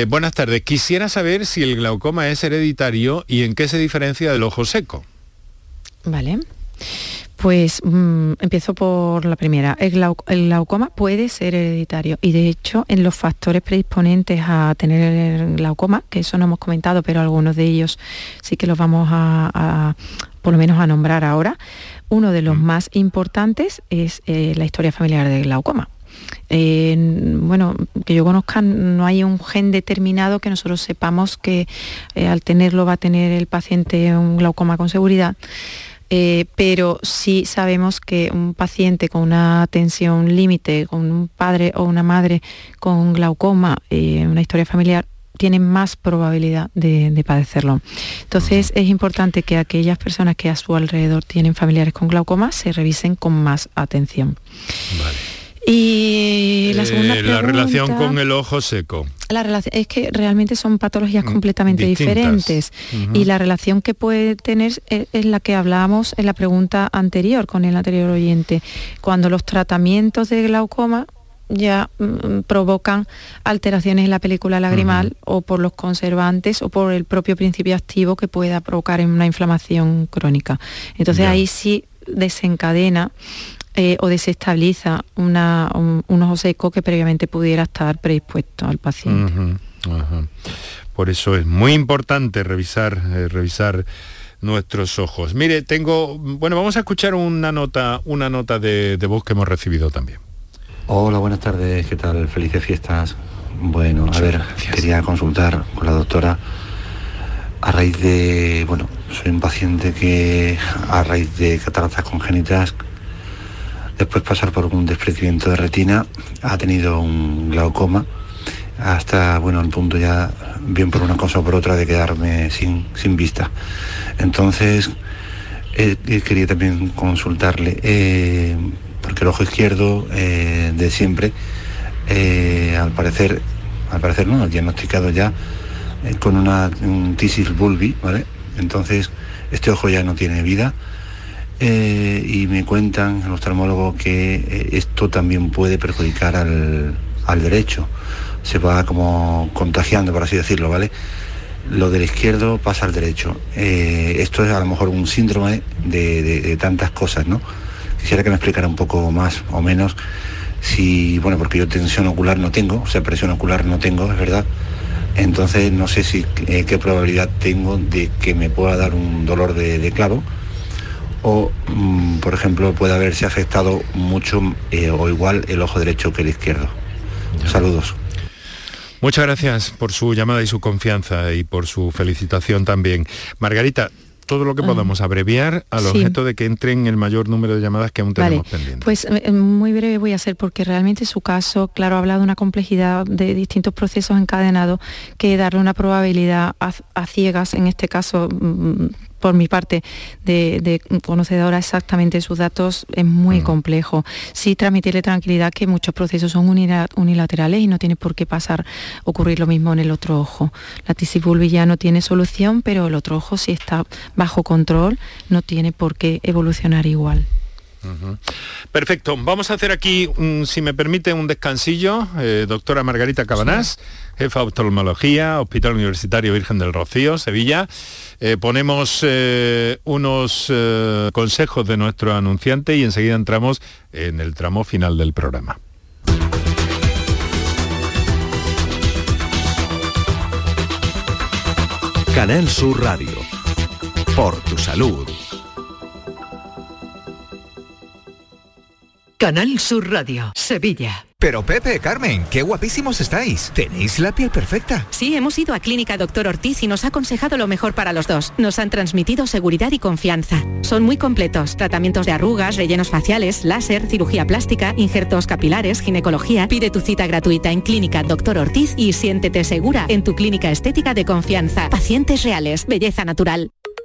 A: Buenas tardes. Quisiera saber si el glaucoma es hereditario y en qué se diferencia del ojo seco.
D: Vale. Pues mm, empiezo por la primera. El, glau- el glaucoma puede ser hereditario y de hecho en los factores predisponentes a tener el glaucoma, que eso no hemos comentado, pero algunos de ellos sí que los vamos a, a, por lo menos a nombrar ahora, uno de los más importantes es eh, la historia familiar del glaucoma. Eh, bueno, que yo conozca, no hay un gen determinado que nosotros sepamos que eh, al tenerlo va a tener el paciente un glaucoma con seguridad. Eh, pero sí sabemos que un paciente con una tensión límite, con un padre o una madre con glaucoma, eh, una historia familiar, tienen más probabilidad de padecerlo. Entonces es importante que aquellas personas que a su alrededor tienen familiares con glaucoma se revisen con más atención. Y la segunda
A: Eh, la relación con el ojo seco.
D: La relación es que realmente son patologías
A: Mm,
D: completamente
A: distintas.
D: diferentes y la relación que puede tener es, es la que hablábamos en la pregunta anterior con el anterior oyente. Cuando los tratamientos de glaucoma ya mm, provocan alteraciones en la película lagrimal o por los conservantes o por el propio principio activo que pueda provocar una inflamación crónica. Entonces
K: Ya.
D: ahí sí desencadena eh, o desestabiliza una- un, un ojo seco que previamente pudiera estar predispuesto al paciente.
A: Por eso es muy importante revisar, eh, revisar nuestros ojos. Mire, tengo, bueno, vamos a escuchar una nota, una nota de, de voz que hemos recibido también.
L: Hola, buenas tardes, ¿qué tal? Felices fiestas. Bueno, a ver, quería consultar con la doctora a raíz de, bueno, soy un paciente que a raíz de cataratas congénitas, después pasar por un desprendimiento de retina, ha tenido un glaucoma, hasta, bueno, el punto ya, bien por una cosa o por otra, de quedarme sin, sin vista. Entonces, eh, eh, quería también consultarle, eh, porque el ojo izquierdo de siempre, al parecer, al parecer no, diagnosticado ya con una, un tisis bulbi, ¿vale? Entonces, este ojo ya no tiene vida. Eh, y me cuentan el oftalmólogo que eh, esto también puede perjudicar al, al derecho. Se va como contagiando, por así decirlo, ¿vale? Lo del izquierdo pasa al derecho. Eh, esto es a lo mejor un síndrome de, de- tantas cosas, ¿no? Quisiera que me explicara un poco más o menos si, bueno, porque yo tensión ocular no tengo, o sea, presión ocular no tengo, es verdad. Entonces no sé si qué probabilidad tengo de que me pueda dar un dolor de, de clavo o, mm, por ejemplo, puede haberse afectado mucho eh, o igual el ojo derecho que el izquierdo. Saludos.
A: Muchas gracias por su llamada y su confianza y por su felicitación también. Margarita, todo lo que podamos abreviar al
D: sí.
A: objeto de que entren el mayor número de llamadas que aún
D: Vale,
A: tenemos pendientes.
D: pues eh, muy breve voy a hacer porque realmente su caso, claro, habla de una complejidad de distintos procesos encadenados que darle una probabilidad a, a ciegas, en este caso mm, por mi parte de, de conocedora exactamente de sus datos es muy complejo. Sí transmitirle tranquilidad que muchos procesos son unila- unilaterales y no tiene por qué pasar, ocurrir lo mismo en el otro ojo. La tisis bulbi ya no tiene solución, pero el otro ojo si está bajo control no tiene por qué evolucionar igual.
A: Perfecto, vamos a hacer aquí, un- si me permite, un descansillo. Eh, doctora Margarita Cabanás, jefa de oftalmología, Hospital Universitario Virgen del Rocío, Sevilla. Eh, ponemos eh, unos eh, consejos de nuestro anunciante y enseguida entramos en el tramo final del programa.
M: Canal Sur Radio. Por tu salud.
B: Canal Sur Radio, Sevilla.
N: Pero Pepe, Carmen, qué guapísimos estáis. Tenéis la piel perfecta.
E: Sí, hemos ido a Clínica Doctor Ortiz y nos ha aconsejado lo mejor para los dos. Nos han transmitido seguridad y confianza. Son muy completos. Tratamientos de arrugas, rellenos faciales, láser, cirugía plástica, injertos capilares, ginecología. Pide tu cita gratuita en Clínica Doctor Ortiz y siéntete segura en tu clínica estética de confianza. Pacientes reales, belleza natural.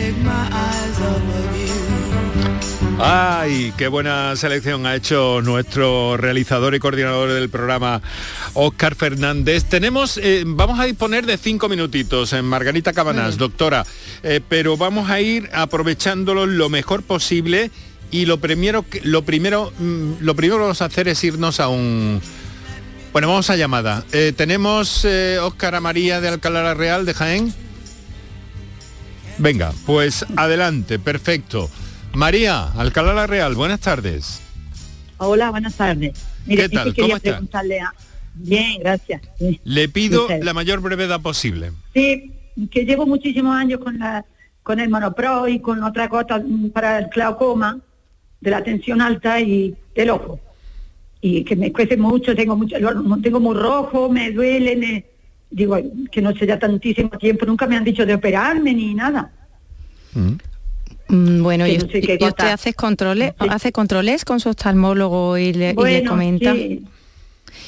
O: Take my eyes off.
A: Ay, qué buena selección ha hecho nuestro realizador y coordinador del programa, Óscar Fernández. Tenemos, eh, vamos a disponer de cinco minutitos en Margarita Cabanás, doctora, eh, pero vamos a ir aprovechándolo lo mejor posible y lo primero, que- lo primero, mm, lo primero que vamos a hacer es irnos a un, bueno, vamos a llamada. Eh, tenemos eh, Óscar a María de Alcalá la Real de Jaén. Venga, pues adelante, perfecto. María, Alcalá la Real, buenas tardes.
P: Hola, buenas tardes. Mire,
A: ¿Qué
P: que quería preguntarle a... Bien, gracias. Sí.
A: Le pido la mayor brevedad posible.
P: Sí, que llevo muchísimos años con la con el monopro y con otra cosa para el glaucoma de la tensión alta y del ojo. Y que me cuece mucho, tengo mucho, tengo muy rojo, me duele, me digo que no sé ya tantísimo tiempo, nunca me han dicho de operarme ni nada.
D: Mm, Bueno,
P: Que
D: y,
P: no sé
D: y usted hace controles, hace controles con su oftalmólogo y le, y le
P: Bueno,
D: comenta.
P: sí,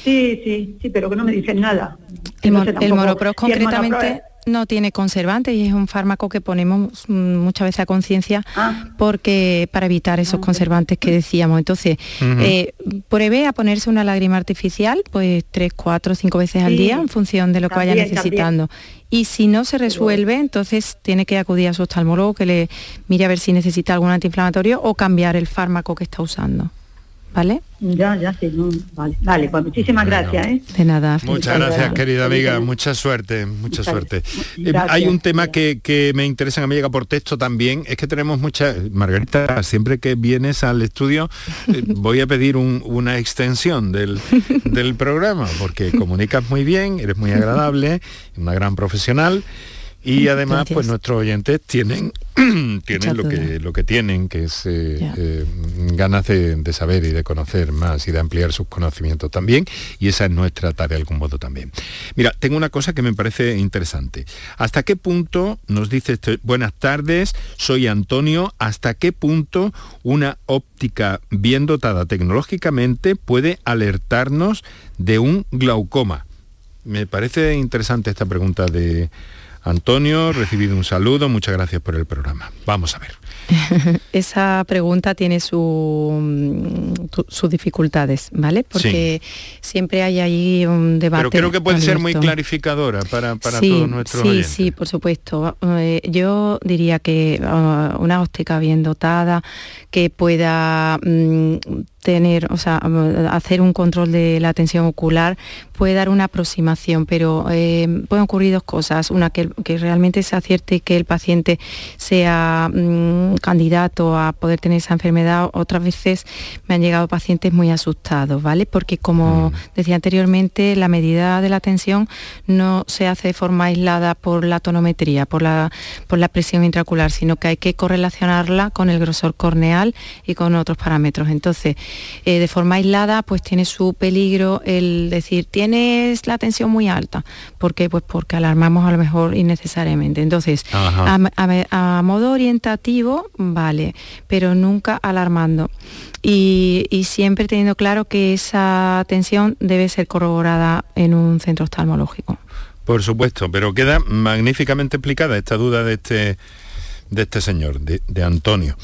P: sí, sí, sí, pero que no me dicen nada.
D: El, mon- el monopros concretamente no tiene conservantes y es un fármaco que ponemos mm, muchas veces a conciencia
P: Ah.
D: porque para evitar esos conservantes que decíamos. Entonces, eh, pruebe a ponerse una lágrima artificial pues tres, cuatro, cinco veces al día en función de lo que vaya
P: también,
D: necesitando. Y si no se resuelve, entonces tiene que acudir a su oftalmólogo que le mire a ver si necesita algún antiinflamatorio o cambiar el fármaco que está usando. ¿Vale?
P: Ya, ya, sí, no, vale, vale, pues muchísimas gracias, ¿eh?
D: De nada.
A: Muchas gracias, querida amiga. Mucha suerte, mucha
P: Muchas-
A: suerte. Eh, hay un tema que, que me interesa que me llega por texto también. Es que tenemos mucha... Margarita, siempre que vienes al estudio eh, voy a pedir un- una extensión del, del programa, porque comunicas muy bien, eres muy agradable, una gran profesional. Y además, pues nuestros oyentes tienen, tienen lo que, lo que tienen, que es eh, eh, ganas de, de saber y de conocer más y de ampliar sus conocimientos también. Y esa es nuestra tarea de algún modo también. Mira, tengo una cosa que me parece interesante. ¿Hasta qué punto, nos dice esto, buenas tardes, soy Antonio, hasta qué punto una óptica bien dotada tecnológicamente puede alertarnos de un glaucoma? Me parece interesante esta pregunta de Antonio, recibido un saludo, muchas gracias por el programa. Vamos a ver.
D: Esa pregunta tiene su, mm, sus dificultades, ¿vale? Porque siempre hay ahí un debate.
A: Pero creo que puede ser muy clarificadora para, para
D: sí,
A: todos nuestros
D: sí,
A: oyentes.
D: sí, por supuesto. Eh, yo diría que ah, una óptica bien dotada, que pueda mm, tener, o sea, mm, hacer un control de la tensión ocular, puede dar una aproximación, pero eh, pueden ocurrir dos cosas. Una, que, que realmente se acierte que el paciente sea mm, candidato a poder tener esa enfermedad. Otras veces me han llegado pacientes muy asustados, ¿vale? Porque como decía anteriormente, la medida de la tensión no se hace de forma aislada por la tonometría, por la, por la presión intraocular, sino que hay que correlacionarla con el grosor corneal y con otros parámetros. Entonces, eh, de forma aislada, pues tiene su peligro el decir, tienes la tensión muy alta. ¿Por qué? Pues porque alarmamos a lo mejor innecesariamente. Entonces,
Q: Ajá.
D: a, a- a modo orientativo, vale, pero nunca alarmando. Y, y siempre teniendo claro que esa tensión debe ser corroborada en un centro oftalmológico.
A: Por supuesto, pero queda magníficamente explicada esta duda de este de este señor, de, de Antonio.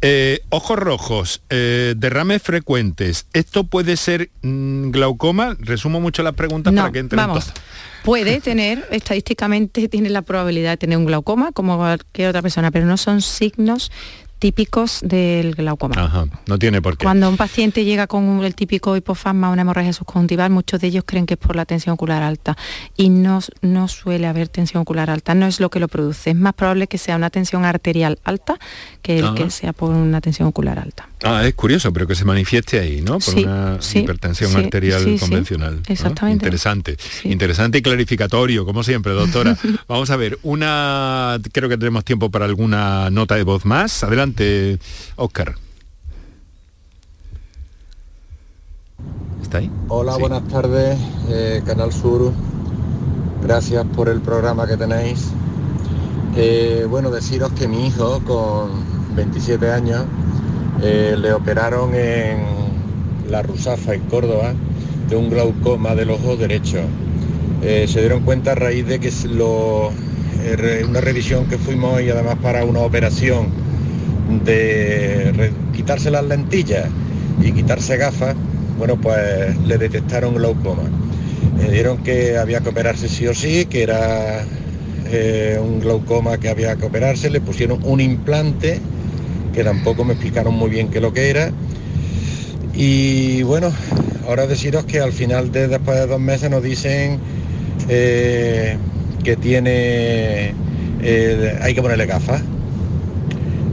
A: Eh, ojos rojos, eh, derrames frecuentes. ¿Esto puede ser mm, glaucoma? Resumo mucho las preguntas
D: No,
A: para que entren
D: vamos.
A: todas.
D: Puede tener, estadísticamente tiene la probabilidad de tener un glaucoma como cualquier otra persona, pero no son signos típicos del glaucoma.
A: Ajá, no tiene por qué.
D: Cuando un paciente llega con el típico hipofasma, una hemorragia subconjuntival, muchos de ellos creen que es por la tensión ocular alta y no, no suele haber tensión ocular alta, no es lo que lo produce. Es más probable que sea una tensión arterial alta que el
A: Ajá.
D: que sea por una tensión ocular alta.
A: Ah, es curioso, pero que se manifieste ahí, ¿no? Por
D: Sí,
A: una
D: sí,
A: hipertensión
D: sí,
A: arterial
D: sí, sí,
A: convencional. ¿no?
D: exactamente.
A: Interesante. Interesante y clarificatorio, como siempre, doctora. Vamos a ver, una creo que tenemos tiempo para alguna nota de voz más. Adelante, Oscar. ¿Está ahí?
R: Hola, buenas tardes, eh, Canal Sur. Gracias por el programa que tenéis. Eh, bueno, deciros que mi hijo, con 27 años, eh, le operaron en la Rusafa, en Córdoba, de un glaucoma del ojo derecho. Eh, se dieron cuenta a raíz de que lo, eh, una revisión que fuimos y además para una operación de quitarse las lentillas y quitarse gafas, bueno, pues le detectaron glaucoma. Me dieron que había que operarse sí o sí, que era un glaucoma que había que operarse, le pusieron un implante, que tampoco me explicaron muy bien qué lo que era. Y bueno, ahora deciros que al final de después de dos meses nos dicen eh, que tiene, eh, hay que ponerle gafas.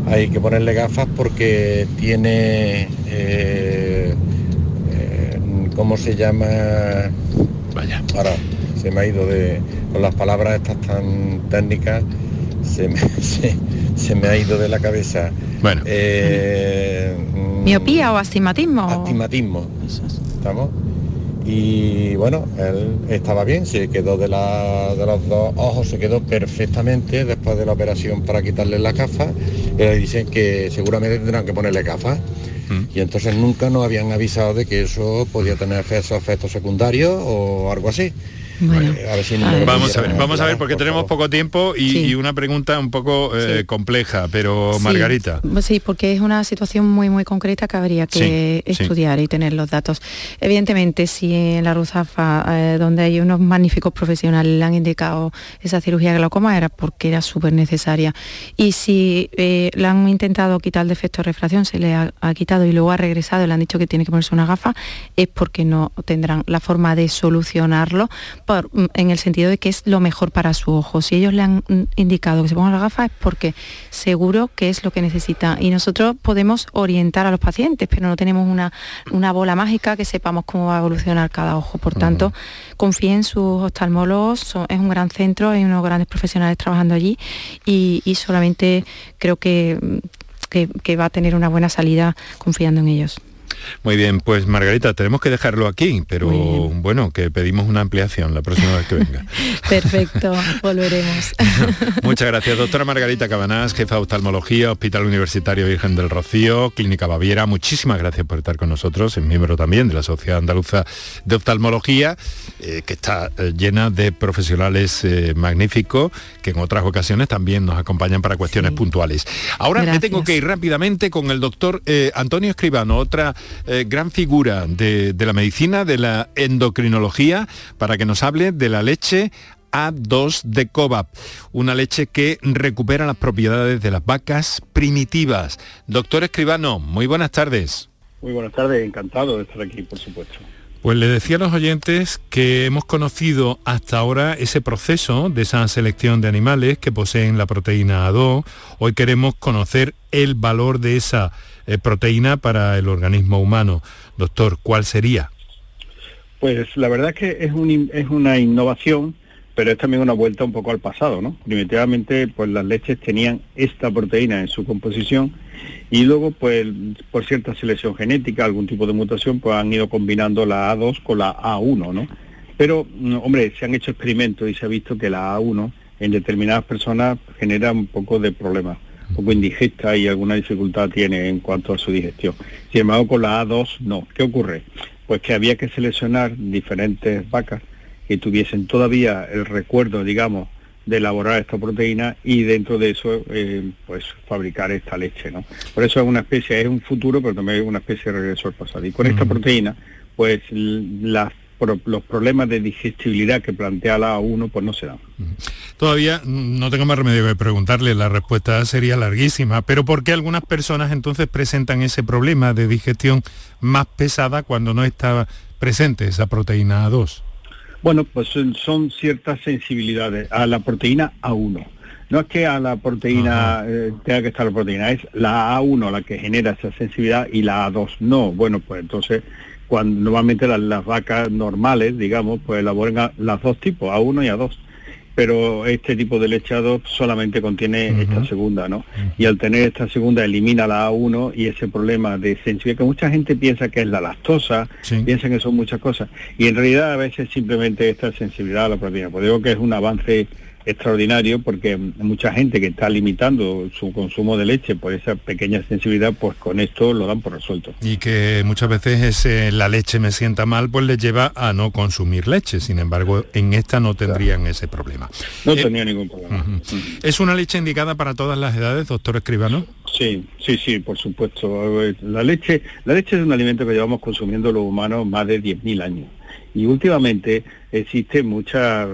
R: Hay que ponerle gafas porque tiene, eh, eh, ¿cómo se llama?
A: Vaya.
R: Ahora se me ha ido de, con las palabras estas tan técnicas, se me, se- se me ha ido de la cabeza.
A: Bueno.
D: ¿Miopía o astigmatismo?
R: Astigmatismo. ¿Estamos? Y bueno, él estaba bien, se quedó de, la- de los dos ojos, se quedó perfectamente después de la operación para quitarle las gafas. Y le dicen que seguramente tendrán que ponerle gafas. Y entonces nunca nos habían avisado de que eso podía tener efectos, efectos secundarios o algo así. Eh, a ver si
A: Vamos a ver, vamos a ver, porque
R: por
A: tenemos poco tiempo y,
D: Sí.
A: y una pregunta un poco eh, compleja, pero Margarita.
D: Sí, sí, porque es una situación muy muy concreta que habría que
A: Sí, sí.
D: estudiar y tener los datos. Evidentemente, si en la Ruzafa, eh, donde hay unos magníficos profesionales, le han indicado esa cirugía de glaucoma, era porque era súper necesaria. Y si eh, le han intentado quitar el defecto de refracción, se le ha, ha quitado y luego ha regresado y le han dicho que tiene que ponerse una gafa, es porque no tendrán la forma de solucionarlo por- mm, en el sentido de que es lo mejor para su ojo. Si ellos le han mm, indicado que se ponga la gafa es porque seguro que es lo que necesita. Y nosotros podemos orientar a los pacientes, pero no tenemos una, una bola mágica que sepamos cómo va a evolucionar cada ojo. Por tanto, confíen en sus oftalmólogos, son- es un gran centro, hay unos grandes profesionales trabajando allí y, y solamente creo que, mm, que- que va a tener una buena salida confiando en ellos.
A: Muy bien, pues Margarita, tenemos que dejarlo aquí, pero bueno, que pedimos una ampliación la próxima vez que venga.
D: Perfecto, volveremos.
A: Muchas gracias, doctora Margarita Cabanás, jefa de oftalmología, Hospital Universitario Virgen del Rocío, Clínica Baviera. Muchísimas gracias por estar con nosotros, es miembro también de la Sociedad Andaluza de Oftalmología, eh, que está eh, llena de profesionales eh, magníficos que en otras ocasiones también nos acompañan para cuestiones puntuales. Ahora me tengo que ir rápidamente con el doctor eh, Antonio Escribano, otra eh, gran figura de, de la medicina, de la endocrinología, para que nos hable de la leche a2 de Cobap, una leche que recupera las propiedades de las vacas primitivas. Doctor Escribano, muy buenas tardes.
S: Muy buenas tardes, encantado de estar aquí, por supuesto.
A: Pues le decía a los oyentes que hemos conocido hasta ahora ese proceso de esa selección de animales que poseen la proteína A2. Hoy queremos conocer el valor de esa eh, proteína para el organismo humano. Doctor, ¿cuál sería?
S: Pues la verdad es que es, un es una innovación, pero es también una vuelta un poco al pasado, ¿no? Primitivamente, pues las leches tenían esta proteína en su composición y luego, pues por cierta selección genética, algún tipo de mutación, pues han ido combinando la A2 con la A1, ¿no? Pero, mm, hombre, se han hecho experimentos y se ha visto que la A1 en determinadas personas genera un poco de problemas, un poco indigesta y alguna dificultad tiene en cuanto a su digestión. Sin embargo, con la A2 no. ¿Qué ocurre? Pues que había que seleccionar diferentes vacas que tuviesen todavía el recuerdo, digamos, de elaborar esta proteína y dentro de eso eh, pues fabricar esta leche no por eso es una especie es un futuro pero también es una especie de regreso al pasado y con esta proteína pues las los problemas de digestibilidad que plantea la A1 pues no se dan.
A: Todavía no tengo más remedio que preguntarle, la respuesta sería larguísima, pero ¿por qué algunas personas entonces presentan ese problema de digestión más pesada cuando no está presente esa proteína A2?
S: Bueno, pues son ciertas sensibilidades a la proteína A1. No es que a la proteína eh, tenga que estar la proteína, es la A1 la que genera esa sensibilidad y la A2 no. Bueno, pues entonces cuando normalmente las, vacas normales, digamos, pues elaboran las dos tipos, A1 y A2 pero este tipo de leche A2 solamente contiene esta segunda, ¿no? Y al tener esta segunda elimina la A1 y ese problema de sensibilidad que mucha gente piensa que es la lactosa, piensa que son muchas cosas, y en realidad a veces simplemente esta sensibilidad a la proteína. Pues digo que es un avance extraordinario porque mucha gente que está limitando su consumo de leche por esa pequeña sensibilidad, pues con esto lo dan por resuelto.
A: Y que muchas veces ese, la leche me sienta mal, pues les lleva a no consumir leche. Sin embargo, en esta no tendrían ese problema.
S: No eh, tenía ningún problema.
A: ¿Es una leche indicada para todas las edades, doctor Escribano?
S: Sí, sí, sí, por supuesto. La leche, la leche es un alimento que llevamos consumiendo los humanos más de 10.000 años. Y últimamente existe muchas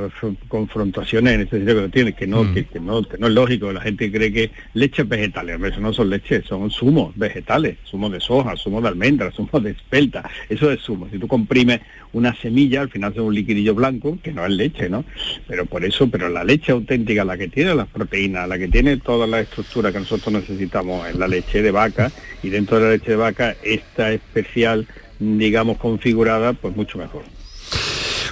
S: confrontaciones en este sentido que tiene, que no, mm. que, no, que no es lógico. La gente cree que leches vegetales, eso no son leches, son zumos vegetales, zumos de soja, zumos de almendras, zumos de espelta, eso es zumo. Si tú comprimes una semilla, al final es un liquidillo blanco, que no es leche, ¿no? Pero por eso, pero la leche auténtica, la que tiene las proteínas, la que tiene toda la estructura que nosotros necesitamos es la leche de vaca, y dentro de la leche de vaca, esta especial, digamos, configurada, pues mucho mejor.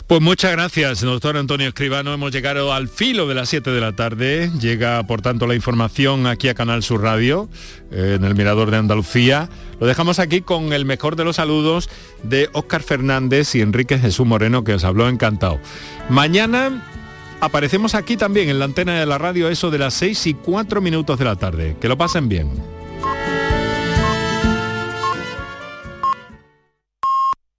A: Pues muchas gracias, doctor Antonio Escribano. Hemos llegado al filo de las 7 de la tarde. Llega, por tanto, la información aquí a Canal Sur Radio, eh, en el Mirador de Andalucía. Lo dejamos aquí con el mejor de los saludos de Óscar Fernández y Enrique Jesús Moreno, que os habló encantado. Mañana aparecemos aquí también en la antena de la radio, eso de las 6 y 4 minutos de la tarde. Que lo pasen bien.